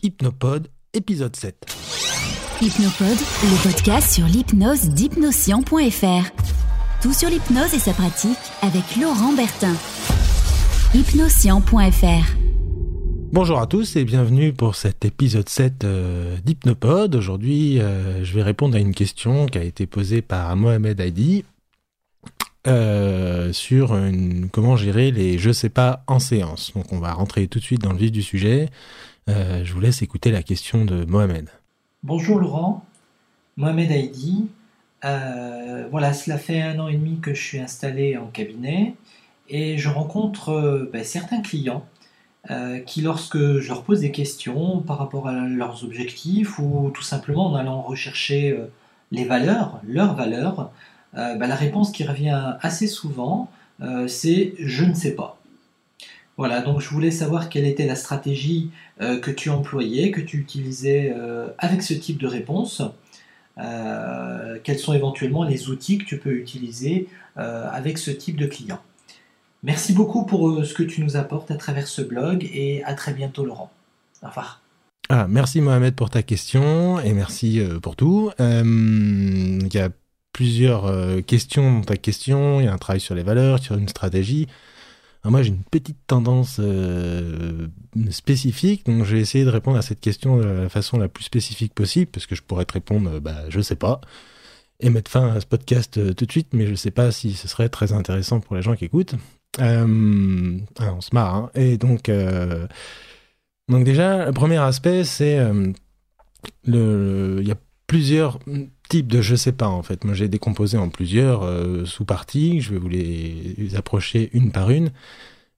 Hypnopode, épisode 7. Hypnopode, le podcast sur l'hypnose d'hypnoscient.fr. Tout sur l'hypnose et sa pratique avec Laurent Bertin. Hypnoscient.fr. Bonjour à tous et bienvenue pour cet épisode 7 euh, d'Hypnopode. Aujourd'hui, euh, je vais répondre à une question qui a été posée par Mohamed Haidi euh, sur une- comment gérer les je sais pas en séance. Donc on va rentrer tout de suite dans le vif du sujet. Euh, je vous laisse écouter la question de Mohamed. Bonjour Laurent, Mohamed Haïdi. Euh, voilà, cela fait un an et demi que je suis installé en cabinet et je rencontre euh, ben, certains clients qui, lorsque je leur pose des questions par rapport à leurs objectifs ou tout simplement en allant rechercher les valeurs, leurs valeurs, ben, la réponse qui revient assez souvent, c'est je ne sais pas. Voilà, donc je voulais savoir quelle était la stratégie euh, que tu employais, que tu utilisais euh, avec ce type de réponse. Euh, quels sont éventuellement les outils que tu peux utiliser avec ce type de client. Merci beaucoup pour ce que tu nous apportes à travers ce blog et à très bientôt Laurent. Au revoir. Ah, merci Mohamed pour ta question et merci pour tout. Il y a plusieurs questions dans ta question. Il y a un travail sur les valeurs, sur une stratégie. Alors moi, j'ai une petite tendance euh, spécifique, donc j'ai essayé de répondre à cette question de la façon la plus spécifique possible, parce que je pourrais te répondre, euh, bah, je sais pas, et mettre fin à ce podcast euh, tout de suite, mais je sais pas si ce serait très intéressant pour les gens qui écoutent. Ah, on se marre, hein. Et donc, donc déjà, le premier aspect, c'est le, il y a plusieurs types de je sais pas en fait. Moi, j'ai décomposé en plusieurs euh, sous-parties. Je vais vous les, approcher une par une.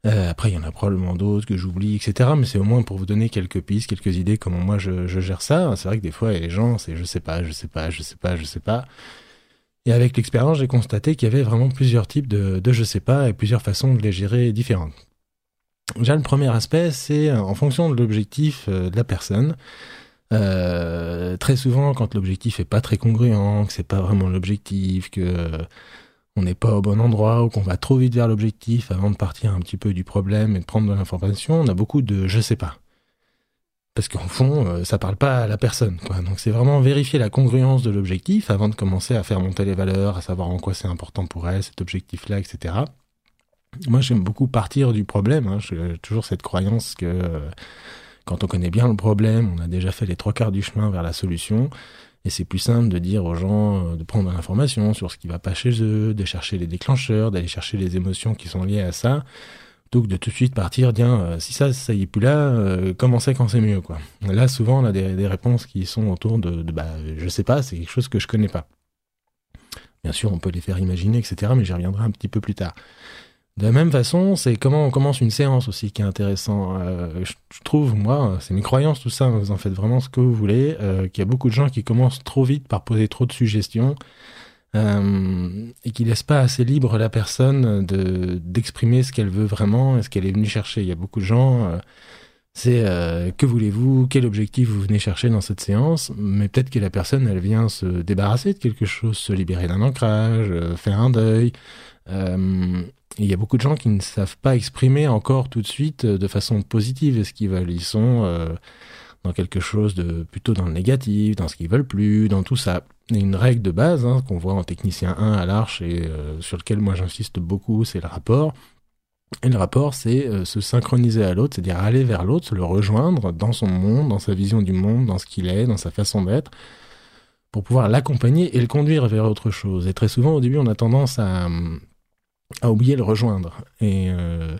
Euh, après, il y en a probablement d'autres que j'oublie, etc. Mais c'est au moins pour vous donner quelques pistes, quelques idées comment moi je, je gère ça. C'est vrai que des fois, les gens, c'est je sais pas, je sais pas, je sais pas, je sais pas. Et avec l'expérience, j'ai constaté qu'il y avait vraiment plusieurs types de, de je sais pas et plusieurs façons de les gérer différentes. Déjà, le premier aspect, c'est en fonction de l'objectif euh, de la personne. Euh, très souvent, quand l'objectif est pas très congruent, que c'est pas vraiment l'objectif, que euh, on n'est pas au bon endroit ou qu'on va trop vite vers l'objectif avant de partir un petit peu du problème et de prendre de l'information, on a beaucoup de je sais pas. Parce qu'en fond, euh, ça parle pas à la personne, quoi. Donc c'est vraiment vérifier la congruence de l'objectif avant de commencer à faire monter les valeurs, à savoir en quoi c'est important pour elle, cet objectif-là, etc. Moi, j'aime beaucoup partir du problème. Hein. J'ai toujours cette croyance que quand on connaît bien le problème, on a déjà fait les trois quarts du chemin vers la solution. Et c'est plus simple de dire aux gens euh, de prendre l'information sur ce qui va pas chez eux, de chercher les déclencheurs, d'aller chercher les émotions qui sont liées à ça, plutôt que de tout de suite partir, tiens, euh, si ça, ça y est plus là, euh, comment c'est quand c'est mieux, quoi. Là, souvent, on a des, réponses qui sont autour de, de, bah, je sais pas, c'est quelque chose que je connais pas. Bien sûr, on peut les faire imaginer, etc., mais j'y reviendrai un petit peu plus tard. De la même façon, c'est comment on commence une séance aussi qui est intéressant. Euh, je, trouve, moi, c'est mes croyances, tout ça, vous en faites vraiment ce que vous voulez, euh, qu'il y a beaucoup de gens qui commencent trop vite par poser trop de suggestions euh, et qui laissent pas assez libre la personne de d'exprimer ce qu'elle veut vraiment et ce qu'elle est venue chercher. Il y a beaucoup de gens, c'est que voulez-vous, quel objectif vous venez chercher dans cette séance, mais peut-être que la personne, elle vient se débarrasser de quelque chose, se libérer d'un ancrage, faire un deuil. Euh, il y a beaucoup de gens qui ne savent pas exprimer encore tout de suite euh, de façon positive ce qu'ils veulent. Ils sont euh, dans quelque chose de plutôt dans le négatif, dans ce qu'ils veulent plus, dans tout ça. Une règle de base hein, qu'on voit en technicien 1 à l'Arche et sur lequel moi j'insiste beaucoup, c'est le rapport. Et le rapport, c'est se synchroniser à l'autre, c'est-à-dire aller vers l'autre, se le rejoindre dans son monde, dans sa vision du monde, dans ce qu'il est, dans sa façon d'être, pour pouvoir l'accompagner et le conduire vers autre chose. Et très souvent, au début, on a tendance à, à oublier le rejoindre. Et euh,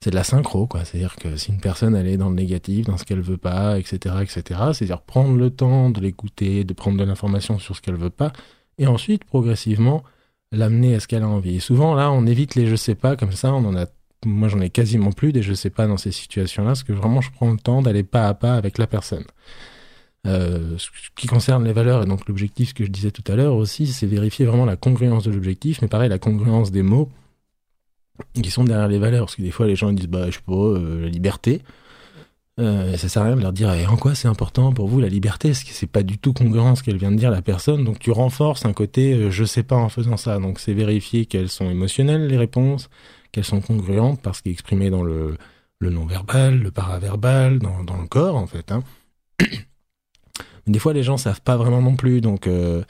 c'est de la synchro, quoi. C'est-à-dire que si une personne, elle est dans le négatif, dans ce qu'elle veut pas, etc., etc., c'est-à-dire prendre le temps de l'écouter, de prendre de l'information sur ce qu'elle veut pas, et ensuite, progressivement, l'amener à ce qu'elle a envie. Et souvent, là, on évite les je sais pas, comme ça, on en a, moi, j'en ai quasiment plus des je sais pas dans ces situations-là, parce que vraiment, je prends le temps d'aller pas à pas avec la personne. Euh, ce qui concerne les valeurs et donc l'objectif que je disais tout à l'heure aussi, c'est vérifier vraiment la congruence de l'objectif, mais pareil, la congruence des mots qui sont derrière les valeurs. Parce que des fois, les gens disent, bah, je sais pas, euh, la liberté. Euh, ça sert à rien de leur dire, et en quoi c'est important pour vous la liberté? Parce que c'est pas du tout congruent ce qu'elle vient de dire la personne. Donc tu renforces un côté, je sais pas en faisant ça. Donc c'est vérifier qu'elles sont émotionnelles les réponses, qu'elles sont congruentes parce qu'exprimées dans le le non-verbal, le paraverbal, dans, dans le corps en fait. Hein. Des fois, les gens savent pas vraiment non plus, donc euh,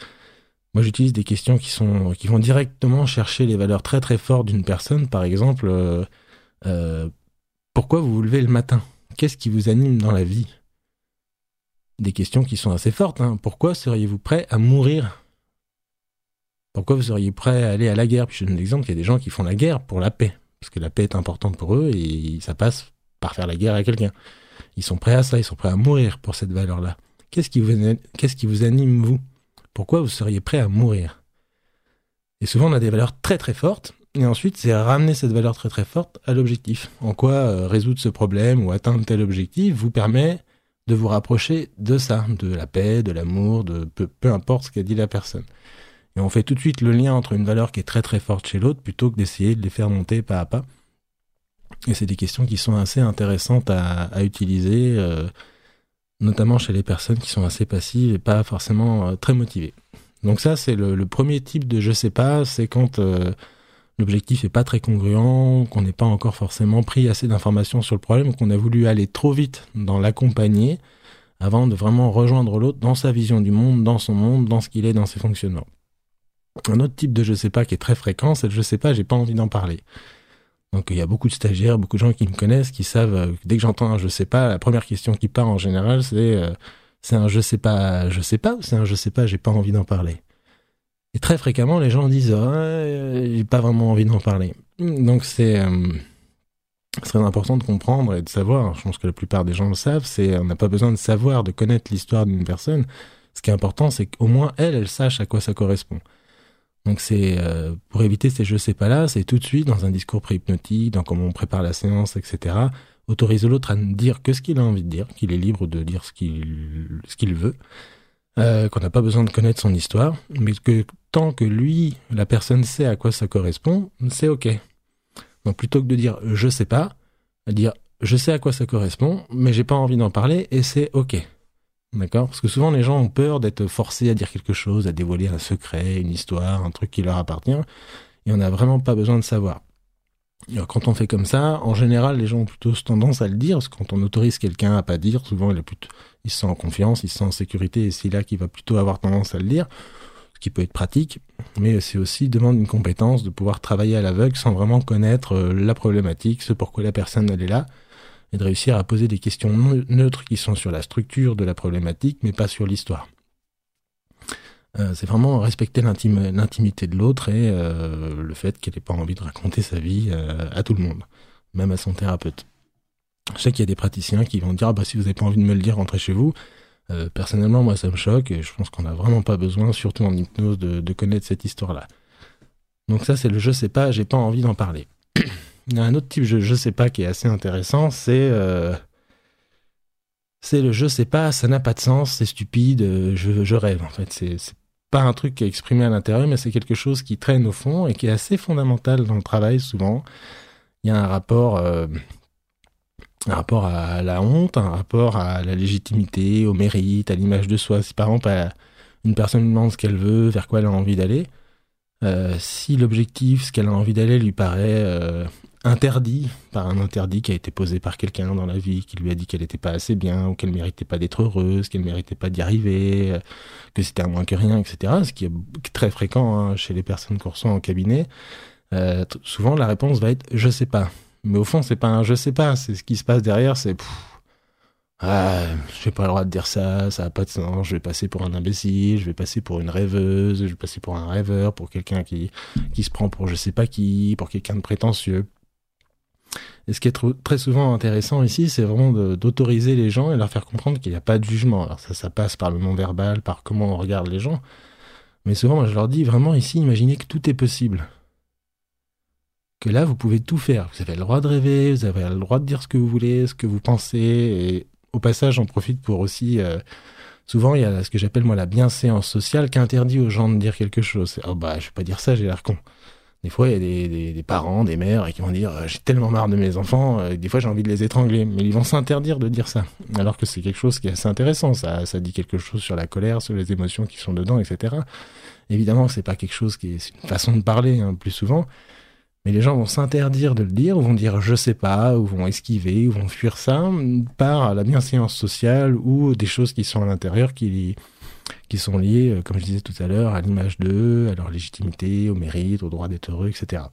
moi j'utilise des questions qui sont qui vont directement chercher les valeurs très très fortes d'une personne. Par exemple, euh, euh, pourquoi vous vous levez le matin? Qu'est-ce qui vous anime dans la vie? Des questions qui sont assez fortes. Hein. Pourquoi seriez-vous prêt à mourir? Pourquoi vous seriez prêt à aller à la guerre? Puis je donne l'exemple qu'il y a des gens qui font la guerre pour la paix, parce que la paix est importante pour eux et ça passe par faire la guerre à quelqu'un. Ils sont prêts à ça, ils sont prêts à mourir pour cette valeur-là. Qu'est-ce qui, vous, anime, vous Pourquoi vous seriez prêt à mourir? Et souvent, on a des valeurs très très fortes, et ensuite, c'est ramener cette valeur très très forte à l'objectif. En quoi euh, résoudre ce problème ou atteindre tel objectif vous permet de vous rapprocher de ça, de la paix, de l'amour, de peu, peu importe ce qu'a dit la personne. Et on fait tout de suite le lien entre une valeur qui est très très forte chez l'autre plutôt que d'essayer de les faire monter pas à pas. Et c'est des questions qui sont assez intéressantes à, à utiliser. Euh, notamment chez les personnes qui sont assez passives et pas forcément euh, très motivées. Donc ça, c'est le, premier type de je sais pas, c'est quand euh, l'objectif est pas très congruent, qu'on n'est pas encore forcément pris assez d'informations sur le problème, qu'on a voulu aller trop vite dans l'accompagner avant de vraiment rejoindre l'autre dans sa vision du monde, dans son monde, dans ce qu'il est, dans ses fonctionnements. Un autre type de je sais pas qui est très fréquent, c'est le je sais pas, j'ai pas envie d'en parler. Donc il y a beaucoup de stagiaires, beaucoup de gens qui me connaissent, qui savent euh, dès que j'entends un je sais pas, la première question qui part en général c'est euh, c'est un je sais pas, je sais pas ou c'est un je sais pas, j'ai pas envie d'en parler. Et très fréquemment les gens disent oh, j'ai pas vraiment envie d'en parler. Donc c'est euh, très important de comprendre et de savoir. Je pense que la plupart des gens le savent. C'est on n'a pas besoin de savoir, de connaître l'histoire d'une personne. Ce qui est important, c'est qu'au moins elle, elle sache à quoi ça correspond. Donc c'est euh, pour éviter ces je sais pas là, c'est tout de suite dans un discours préhypnotique, dans comment on prépare la séance, etc. Autoriser l'autre à ne dire que ce qu'il a envie de dire, qu'il est libre de dire ce qu'il veut, euh, qu'on n'a pas besoin de connaître son histoire, mais que tant que lui, la personne sait à quoi ça correspond, c'est ok. Donc plutôt que de dire je sais pas, dire je sais à quoi ça correspond, mais j'ai pas envie d'en parler et c'est ok. D'accord. Parce que souvent les gens ont peur d'être forcés à dire quelque chose, à dévoiler un secret, une histoire, un truc qui leur appartient, et on n'a vraiment pas besoin de savoir. Quand on fait comme ça, en général, les gens ont plutôt tendance à le dire, parce que quand on autorise quelqu'un à pas dire, souvent il, est plutôt, il se sent en confiance, il se sent en sécurité, et c'est là qu'il va plutôt avoir tendance à le dire, ce qui peut être pratique, mais c'est aussi demande une compétence de pouvoir travailler à l'aveugle sans vraiment connaître euh, la problématique, ce pourquoi la personne elle est là, et de réussir à poser des questions neutres qui sont sur la structure de la problématique, mais pas sur l'histoire. Euh, c'est vraiment respecter l'intimité de l'autre et euh, le fait qu'elle n'ait pas envie de raconter sa vie euh, à tout le monde, même à son thérapeute. Je sais qu'il y a des praticiens qui vont dire ah bah si vous n'avez pas envie de me le dire, rentrez chez vous. personnellement, moi, ça me choque et je pense qu'on n'a vraiment pas besoin, surtout en hypnose, de, de connaître cette histoire-là. Donc ça, c'est le je sais pas, j'ai pas envie d'en parler. Un autre type, je, je sais pas, qui est assez intéressant, c'est euh, le je sais pas, ça n'a pas de sens, c'est stupide, euh, je, je rêve en fait. C'est pas un truc qui est exprimé à l'intérieur, mais c'est quelque chose qui traîne au fond et qui est assez fondamental dans le travail souvent. Il y a un rapport, euh, un rapport à la honte, un rapport à la légitimité, au mérite, à l'image de soi. Si par exemple une personne demande ce qu'elle veut, vers quoi elle a envie d'aller, euh, si l'objectif, ce qu'elle a envie d'aller, lui paraît euh, interdit par un interdit qui a été posé par quelqu'un dans la vie, qui lui a dit qu'elle n'était pas assez bien, ou qu'elle méritait pas d'être heureuse, qu'elle méritait pas d'y arriver, euh, que c'était un moins que rien, etc. Ce qui est très fréquent hein, chez les personnes qu'on reçoit en cabinet. Euh, souvent, la réponse va être je sais pas. Mais au fond, c'est pas un je sais pas. C'est ce qui se passe derrière. C'est ah, j'ai pas le droit de dire ça, ça a pas de sens, je vais passer pour un imbécile, je vais passer pour une rêveuse, je vais passer pour un rêveur, pour quelqu'un qui, qui se prend pour je sais pas qui, pour quelqu'un de prétentieux. Et ce qui est très souvent intéressant ici, c'est vraiment d'autoriser les gens et leur faire comprendre qu'il n'y a pas de jugement. Alors ça, ça passe par le non-verbal, par comment on regarde les gens. Mais souvent, moi, je leur dis vraiment ici, imaginez que tout est possible. Que là, vous pouvez tout faire. Vous avez le droit de rêver, vous avez le droit de dire ce que vous voulez, ce que vous pensez. Au passage, j'en profite pour aussi... Euh, souvent, il y a ce que j'appelle moi la bienséance sociale qui interdit aux gens de dire quelque chose. Oh bah, je vais pas dire ça, j'ai l'air con. Des fois, il y a des, parents, des mères qui vont dire euh, j'ai tellement marre de mes enfants, euh, des fois j'ai envie de les étrangler, mais ils vont s'interdire de dire ça. Alors que c'est quelque chose qui est assez intéressant, ça, ça dit quelque chose sur la colère, sur les émotions qui sont dedans, etc. Évidemment, c'est pas quelque chose qui est, une façon de parler hein, plus souvent, Mais les gens vont s'interdire de le dire, ou vont dire je sais pas, ou vont esquiver, ou vont fuir ça par la bienséance sociale ou des choses qui sont à l'intérieur qui, sont liées, euh, comme je disais tout à l'heure, à l'image d'eux, à leur légitimité, au mérite, au droit d'être heureux, etc.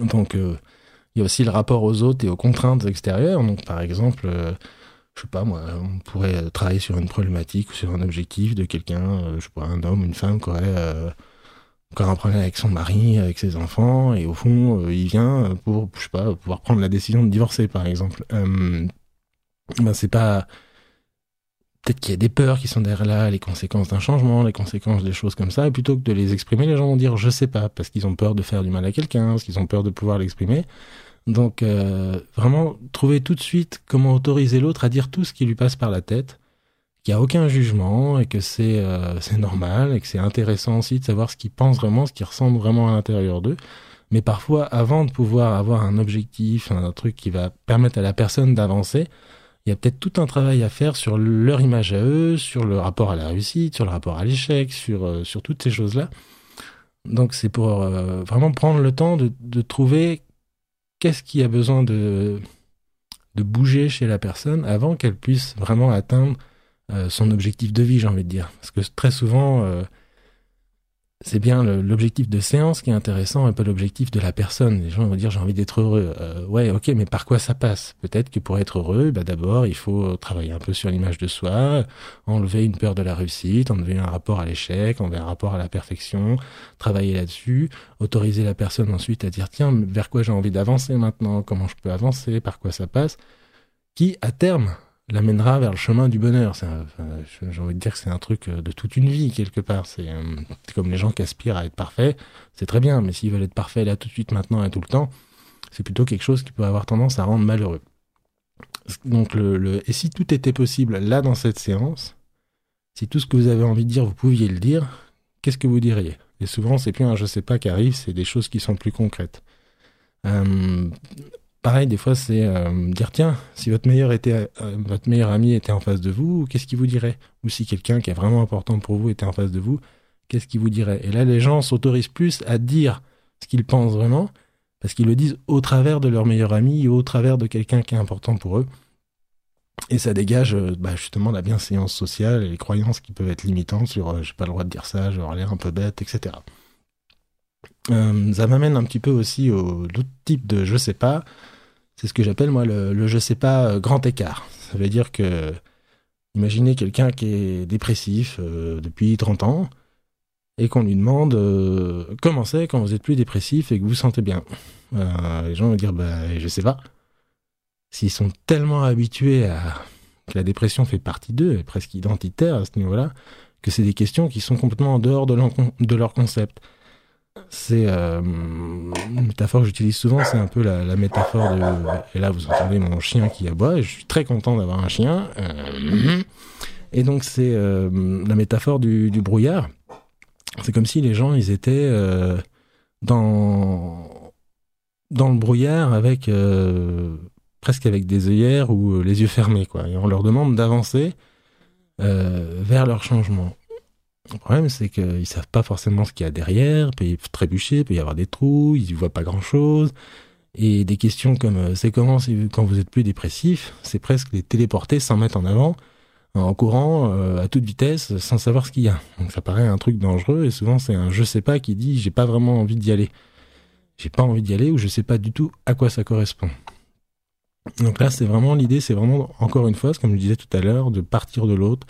Donc, euh, il y a aussi le rapport aux autres et aux contraintes extérieures. Donc, par exemple, euh, je sais pas moi, on pourrait travailler sur une problématique ou sur un objectif de quelqu'un, je sais pas, un homme, une femme qui aurait encore un problème avec son mari, avec ses enfants, et au fond, euh, il vient pour, je sais pas, pouvoir prendre la décision de divorcer, par exemple. Euh, ben c'est pas peut-être qu'il y a des peurs qui sont derrière là, les conséquences d'un changement, les conséquences des choses comme ça, et plutôt que de les exprimer, les gens vont dire je sais pas, parce qu'ils ont peur de faire du mal à quelqu'un, parce qu'ils ont peur de pouvoir l'exprimer. Donc euh, vraiment trouver tout de suite comment autoriser l'autre à dire tout ce qui lui passe par la tête, qu'il a aucun jugement et que c'est euh, c'est normal et que c'est intéressant aussi de savoir ce qu'ils pensent vraiment, ce qu'ils ressentent vraiment à l'intérieur d'eux. Mais parfois, avant de pouvoir avoir un objectif, un truc qui va permettre à la personne d'avancer, il y a peut-être tout un travail à faire sur leur image à eux, sur le rapport à la réussite, sur le rapport à l'échec, sur, euh, sur toutes ces choses-là. Donc c'est pour euh, vraiment prendre le temps de, de trouver qu'est-ce qui a besoin de, de bouger chez la personne avant qu'elle puisse vraiment atteindre son objectif de vie, j'ai envie de dire. Parce que très souvent, euh, c'est bien l'objectif de séance qui est intéressant et pas l'objectif de la personne. Les gens vont dire j'ai envie d'être heureux. Euh, ouais, ok, mais par quoi ça passe? Peut-être que pour être heureux, bah d'abord il faut travailler un peu sur l'image de soi, enlever une peur de la réussite, enlever un rapport à l'échec, enlever un rapport à la perfection, travailler là-dessus, autoriser la personne ensuite à dire tiens vers quoi j'ai envie d'avancer maintenant, comment je peux avancer, par quoi ça passe, qui à terme l'amènera vers le chemin du bonheur. J'ai envie de dire que c'est un truc euh, de toute une vie, quelque part. Euh, c'est comme les gens qui aspirent à être parfaits, c'est très bien, mais s'ils veulent être parfaits là tout de suite, maintenant et tout le temps, c'est plutôt quelque chose qui peut avoir tendance à rendre malheureux. Donc, le, et si tout était possible là dans cette séance, si tout ce que vous avez envie de dire, vous pouviez le dire, qu'est-ce que vous diriez? Et souvent, c'est plus un je sais pas qui arrive, c'est des choses qui sont plus concrètes. Euh, pareil, des fois, c'est euh, dire tiens, si votre meilleur était, euh, votre meilleur ami était en face de vous, qu'est-ce qu'il vous dirait? Ou si quelqu'un qui est vraiment important pour vous était en face de vous, qu'est-ce qu'il vous dirait? Et là, les gens s'autorisent plus à dire ce qu'ils pensent vraiment, parce qu'ils le disent au travers de leur meilleur ami, au travers de quelqu'un qui est important pour eux. Et ça dégage euh, bah, justement la bienséance sociale et les croyances qui peuvent être limitantes sur j'ai pas le droit de dire ça, je vais l'air un peu bête, etc. Euh, ça m'amène un petit peu aussi au autre type de je sais pas. C'est ce que j'appelle moi le, je sais pas euh, grand écart. Ça veut dire que imaginez quelqu'un qui est dépressif euh, depuis 30 ans et qu'on lui demande comment c'est quand vous êtes plus dépressif et que vous vous sentez bien? les gens vont dire bah je sais pas. S'ils sont tellement habitués à que la dépression fait partie d'eux, presque identitaire à ce niveau-là, que c'est des questions qui sont complètement en dehors de leur concept c'est euh, une métaphore que j'utilise souvent, c'est un peu la, métaphore de. Et là, vous entendez mon chien qui aboie, je suis très content d'avoir un chien. Euh, et donc, c'est euh, la métaphore du, brouillard. C'est comme si les gens, ils étaient dans, dans le brouillard avec presque avec des œillères ou les yeux fermés, quoi. Et on leur demande d'avancer vers leur changement. Le problème, c'est qu'ils savent pas forcément ce qu'il y a derrière, peut y trébucher, peut y avoir des trous, ils ne voient pas grand-chose. Et des questions comme euh, c'est comment quand vous êtes plus dépressif, c'est presque les téléporter sans mettre en avant, en courant euh, à toute vitesse, sans savoir ce qu'il y a. Donc ça paraît un truc dangereux, et souvent c'est un je sais pas qui dit j'ai pas vraiment envie d'y aller. J'ai pas envie d'y aller ou je sais pas du tout à quoi ça correspond. Donc là, c'est vraiment l'idée, c'est vraiment, encore une fois, comme je disais tout à l'heure, de partir de l'autre,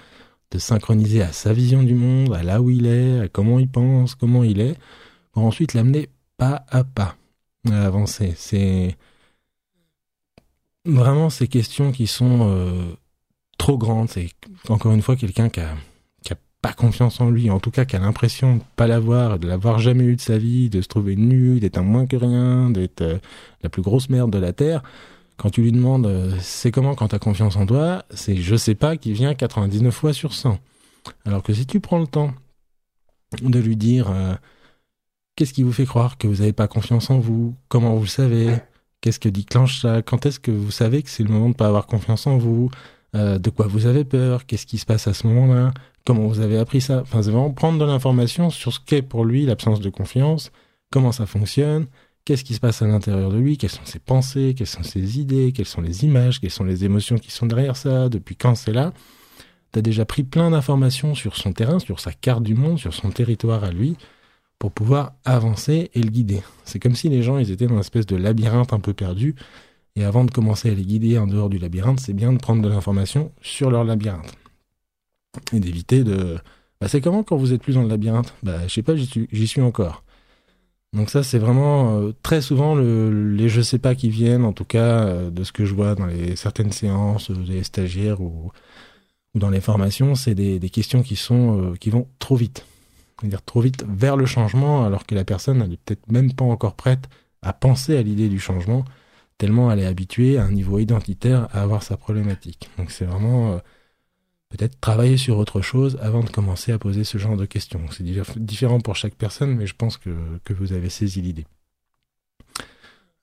de synchroniser à sa vision du monde, à là où il est, à comment il pense, comment il est, pour ensuite l'amener pas à pas à avancer. C'est vraiment ces questions qui sont euh, trop grandes. C'est encore une fois quelqu'un qui a, pas confiance en lui, en tout cas qui a l'impression de pas l'avoir, de l'avoir jamais eu de sa vie, de se trouver nu, d'être un moins que rien, d'être euh, la plus grosse merde de la terre quand tu lui demandes euh, c'est comment quand tu as confiance en toi, c'est je sais pas qui vient 99 fois sur 100. Alors que si tu prends le temps de lui dire euh, qu'est-ce qui vous fait croire que vous n'avez pas confiance en vous, comment vous le savez, qu'est-ce que déclenche ça, quand est-ce que vous savez que c'est le moment de ne pas avoir confiance en vous, euh, de quoi vous avez peur, qu'est-ce qui se passe à ce moment-là, comment vous avez appris ça? Enfin, c'est vraiment prendre de l'information sur ce qu'est pour lui l'absence de confiance, comment ça fonctionne, qu'est-ce qui se passe à l'intérieur de lui, quelles sont ses pensées, quelles sont ses idées, quelles sont les images, quelles sont les émotions qui sont derrière ça, depuis quand c'est là? Tu as déjà pris plein d'informations sur son terrain, sur sa carte du monde, sur son territoire à lui, pour pouvoir avancer et le guider. C'est comme si les gens ils étaient dans une espèce de labyrinthe un peu perdu, et avant de commencer à les guider en dehors du labyrinthe, c'est bien de prendre de l'information sur leur labyrinthe. Et d'éviter de... Bah, c'est comment quand vous êtes plus dans le labyrinthe? Bah je sais pas, j'y suis encore. Donc ça, c'est vraiment euh, très souvent le, les je sais pas qui viennent, en tout cas euh, de ce que je vois dans les certaines séances des stagiaires ou, dans les formations, c'est des, questions qui sont euh, qui vont trop vite, c'est-à-dire trop vite vers le changement, alors que la personne n'est peut-être même pas encore prête à penser à l'idée du changement, tellement elle est habituée à un niveau identitaire à avoir sa problématique. Donc c'est vraiment peut-être travailler sur autre chose avant de commencer à poser ce genre de questions. C'est différent pour chaque personne, mais je pense que, vous avez saisi l'idée.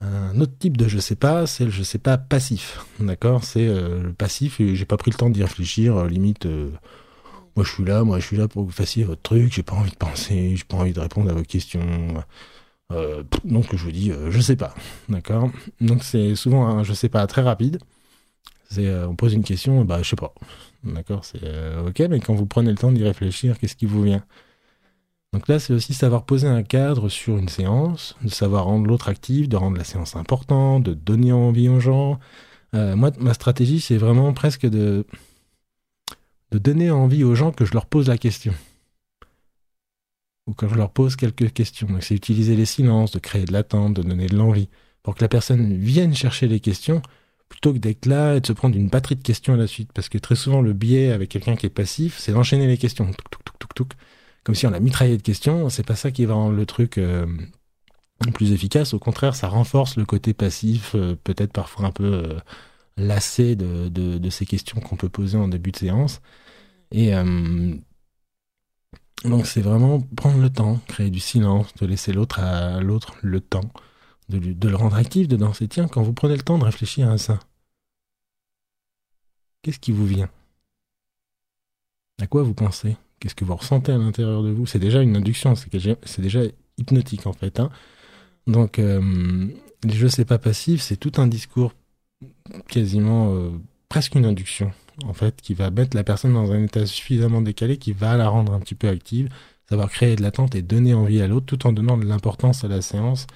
Un autre type de je sais pas, c'est le je sais pas passif. D'accord? C'est euh, le passif et j'ai pas pris le temps d'y réfléchir. Euh, limite, euh, moi je suis là, moi je suis là pour que vous fassiez votre truc. J'ai pas envie de penser, j'ai pas envie de répondre à vos questions. donc je vous dis je sais pas. D'accord? Donc c'est souvent un je sais pas très rapide. On pose une question, bah je sais pas. D'accord, c'est euh, ok, mais quand vous prenez le temps d'y réfléchir, qu'est-ce qui vous vient? Donc là, c'est aussi savoir poser un cadre sur une séance, de savoir rendre l'autre actif, de rendre la séance importante, de donner envie aux gens. Euh, moi, ma stratégie, c'est vraiment presque de, de donner envie aux gens que je leur pose la question. Ou quand je leur pose quelques questions. Donc c'est utiliser les silences, de créer de l'attente, de donner de l'envie, pour que la personne vienne chercher les questions plutôt que d'être là et de se prendre une batterie de questions à la suite. Parce que très souvent, le biais avec quelqu'un qui est passif, c'est d'enchaîner les questions. Comme si on a mitraillé de questions. C'est pas ça qui va rendre le truc euh, plus efficace. Au contraire, ça renforce le côté passif, euh, peut-être parfois un peu euh, lassé de, de, ces questions qu'on peut poser en début de séance. Et donc, c'est vraiment prendre le temps, créer du silence, de laisser l'autre à l'autre le temps de, le rendre actif dedans. C'est tiens, quand vous prenez le temps de réfléchir à ça, qu'est-ce qui vous vient? À quoi vous pensez? Qu'est-ce que vous ressentez à l'intérieur de vous? C'est déjà une induction, c'est déjà hypnotique en fait. Hein. Donc, euh, les jeux c'est pas passif, c'est tout un discours quasiment euh, presque une induction en fait qui va mettre la personne dans un état suffisamment décalé qui va la rendre un petit peu active, savoir créer de l'attente et donner envie à l'autre tout en donnant de l'importance à la séance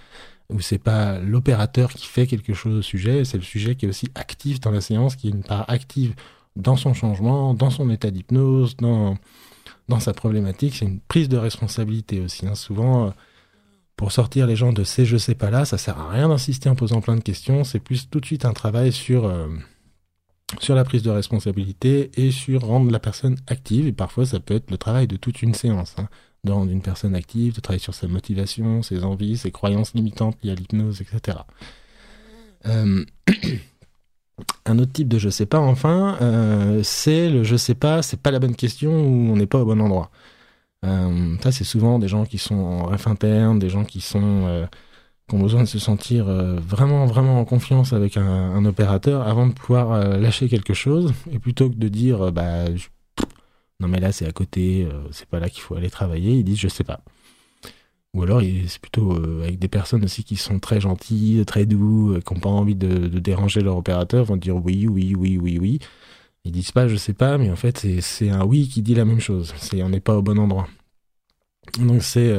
où c'est pas l'opérateur qui fait quelque chose au sujet, c'est le sujet qui est aussi actif dans la séance, qui est une part active dans son changement, dans son état d'hypnose, dans, dans sa problématique. C'est une prise de responsabilité aussi. Hein. Souvent, euh, pour sortir les gens de ces je sais pas là, ça sert à rien d'insister en posant plein de questions. C'est plus tout de suite un travail sur, euh, sur la prise de responsabilité et sur rendre la personne active. Et parfois, ça peut être le travail de toute une séance. Hein dans une personne active, de travailler sur sa motivation, ses envies, ses croyances limitantes liées à l'hypnose, etc. Euh, un autre type de je sais pas, enfin, euh, c'est le je sais pas, c'est pas la bonne question ou on n'est pas au bon endroit. Euh, ça, c'est souvent des gens qui sont en ref interne, des gens qui sont qui ont besoin de se sentir vraiment vraiment en confiance avec un, opérateur avant de pouvoir lâcher quelque chose et plutôt que de dire bah non mais là c'est à côté, euh, c'est pas là qu'il faut aller travailler, ils disent je sais pas. Ou alors c'est plutôt euh, avec des personnes aussi qui sont très gentilles, très doux, euh, qui n'ont pas envie de, déranger leur opérateur, vont dire oui, oui, oui, oui, oui. Ils disent pas je sais pas, mais en fait c'est un oui qui dit la même chose. C'est on n'est pas au bon endroit. Donc c'est,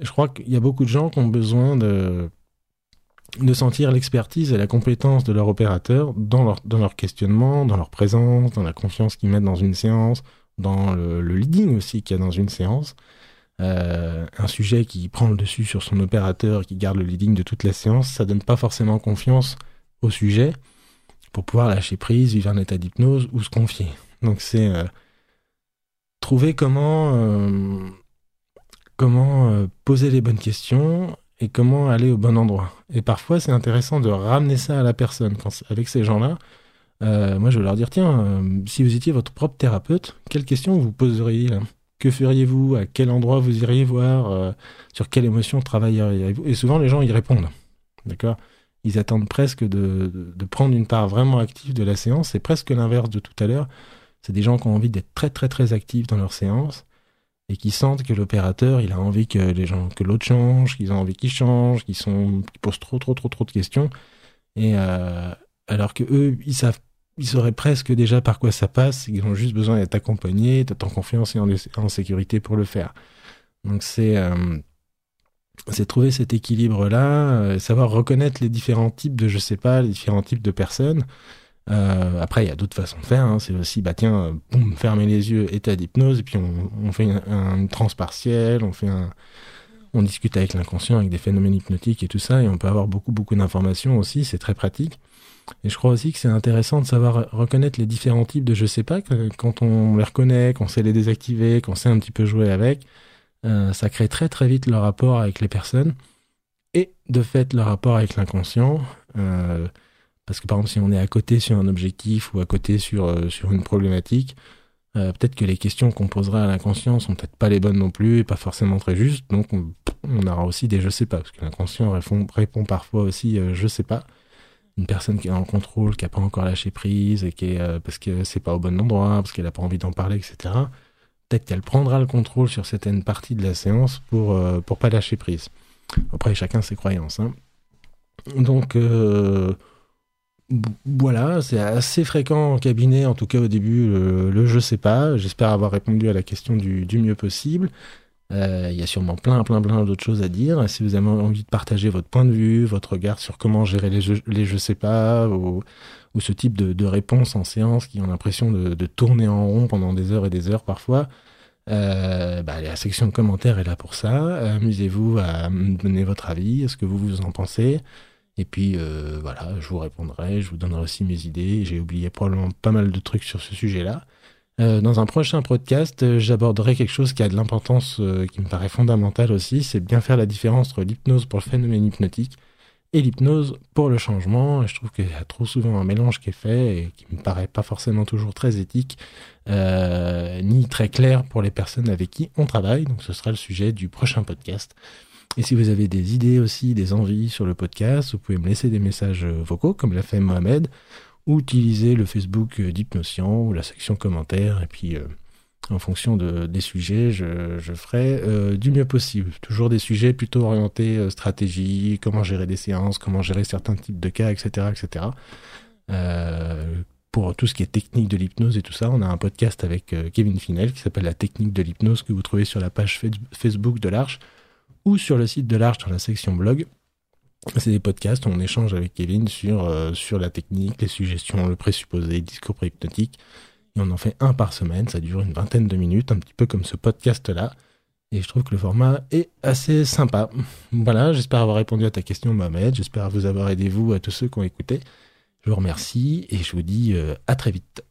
je crois qu'il y a beaucoup de gens qui ont besoin de de sentir l'expertise et la compétence de leur opérateur dans leur, dans leur questionnement, dans leur présence, dans la confiance qu'ils mettent dans une séance, dans le, leading aussi qu'il y a dans une séance. Euh, un sujet qui prend le dessus sur son opérateur, qui garde le leading de toute la séance, ça donne pas forcément confiance au sujet pour pouvoir lâcher prise, vivre un état d'hypnose ou se confier. Donc c'est euh, trouver comment euh, comment poser les bonnes questions et comment aller au bon endroit. Et parfois, c'est intéressant de ramener ça à la personne. avec ces gens-là, euh, moi, je vais leur dire, tiens, euh, si vous étiez votre propre thérapeute, quelles questions vous poseriez là? Que feriez-vous? À quel endroit vous iriez voir euh, Sur quelle émotion travailleriez-vous? Et souvent, les gens y répondent. D'accord? Ils attendent presque de, de, prendre une part vraiment active de la séance. C'est presque l'inverse de tout à l'heure. C'est des gens qui ont envie d'être très, très, très actifs dans leur séance et qui sentent que l'opérateur, il a envie que les gens, que l'autre change, qu'ils ont envie qu'il change, qu'ils sont, qu'ils posent trop, trop, trop, trop de questions. Et euh, alors que eux, ils savent, ils sauraient presque déjà par quoi ça passe. Ils ont juste besoin d'être accompagnés, d'être en confiance et en, sécurité pour le faire. Donc c'est euh, c'est trouver cet équilibre-là, euh, savoir reconnaître les différents types de, je sais pas, les différents types de personnes. Euh, après, il y a d'autres façons de faire. Hein. C'est aussi, bah tiens, boum, fermer les yeux, état d'hypnose, et puis on, fait une, un, transe on fait un, on discute avec l'inconscient, avec des phénomènes hypnotiques et tout ça, et on peut avoir beaucoup, beaucoup d'informations aussi. C'est très pratique. Et je crois aussi que c'est intéressant de savoir reconnaître les différents types de je sais pas, quand on les reconnaît, qu'on sait les désactiver, qu'on sait un petit peu jouer avec, euh, ça crée très très vite le rapport avec les personnes et de fait le rapport avec l'inconscient. Euh, parce que par exemple, si on est à côté sur un objectif ou à côté sur, euh, sur une problématique, euh, peut-être que les questions qu'on posera à l'inconscient sont peut-être pas les bonnes non plus et pas forcément très justes. Donc on, aura aussi des je sais pas, parce que l'inconscient répond, parfois aussi je sais pas. Une personne qui est en contrôle, qui a pas encore lâché prise et qui est parce que c'est pas au bon endroit, parce qu'elle a pas envie d'en parler, etc peut-être qu'elle prendra le contrôle sur certaines parties de la séance pour euh, pour pas lâcher prise. Après, chacun ses croyances. Hein. Donc euh, voilà, c'est assez fréquent en cabinet, en tout cas au début, le, je sais pas. J'espère avoir répondu à la question du, mieux possible. Euh, il y a sûrement plein, plein, plein d'autres choses à dire. Si vous avez envie de partager votre point de vue, votre regard sur comment gérer les, les je sais pas, ou, ce type de, réponses en séance qui ont l'impression de, tourner en rond pendant des heures et des heures parfois, euh, bah, la section de commentaires est là pour ça. Amusez-vous à me donner votre avis, ce que vous en pensez. Et puis euh, voilà, je vous répondrai, je vous donnerai aussi mes idées. J'ai oublié probablement pas mal de trucs sur ce sujet-là. Euh, dans un prochain podcast, euh, j'aborderai quelque chose qui a de l'importance, qui me paraît fondamental aussi, c'est bien faire la différence entre l'hypnose pour le phénomène hypnotique et l'hypnose pour le changement. je trouve qu'il y a trop souvent un mélange qui est fait et qui me paraît pas forcément toujours très éthique, ni très clair pour les personnes avec qui on travaille. Donc ce sera le sujet du prochain podcast. Et si vous avez des idées aussi, des envies sur le podcast, vous pouvez me laisser des messages vocaux, comme l'a fait Mohamed, ou utiliser le Facebook d'Hypnocient ou la section commentaires. Et puis, euh, en fonction de, des sujets, je, ferai euh, du mieux possible. Toujours des sujets plutôt orientés euh, stratégie, comment gérer des séances, comment gérer certains types de cas, etc. etc. pour tout ce qui est technique de l'hypnose et tout ça, on a un podcast avec Kevin Finel qui s'appelle La technique de l'hypnose que vous trouvez sur la page Facebook de l'Arche ou sur le site de l'Arche dans la section blog. C'est des podcasts où on échange avec Kevin sur, euh, sur la technique, les suggestions, le présupposé, le discours préhypnotique. Et on en fait un par semaine, ça dure une vingtaine de minutes, un petit peu comme ce podcast-là. Et je trouve que le format est assez sympa. Voilà, j'espère avoir répondu à ta question, Mohamed. J'espère vous avoir aidé, vous, à tous ceux qui ont écouté. Je vous remercie et je vous dis euh, à très vite.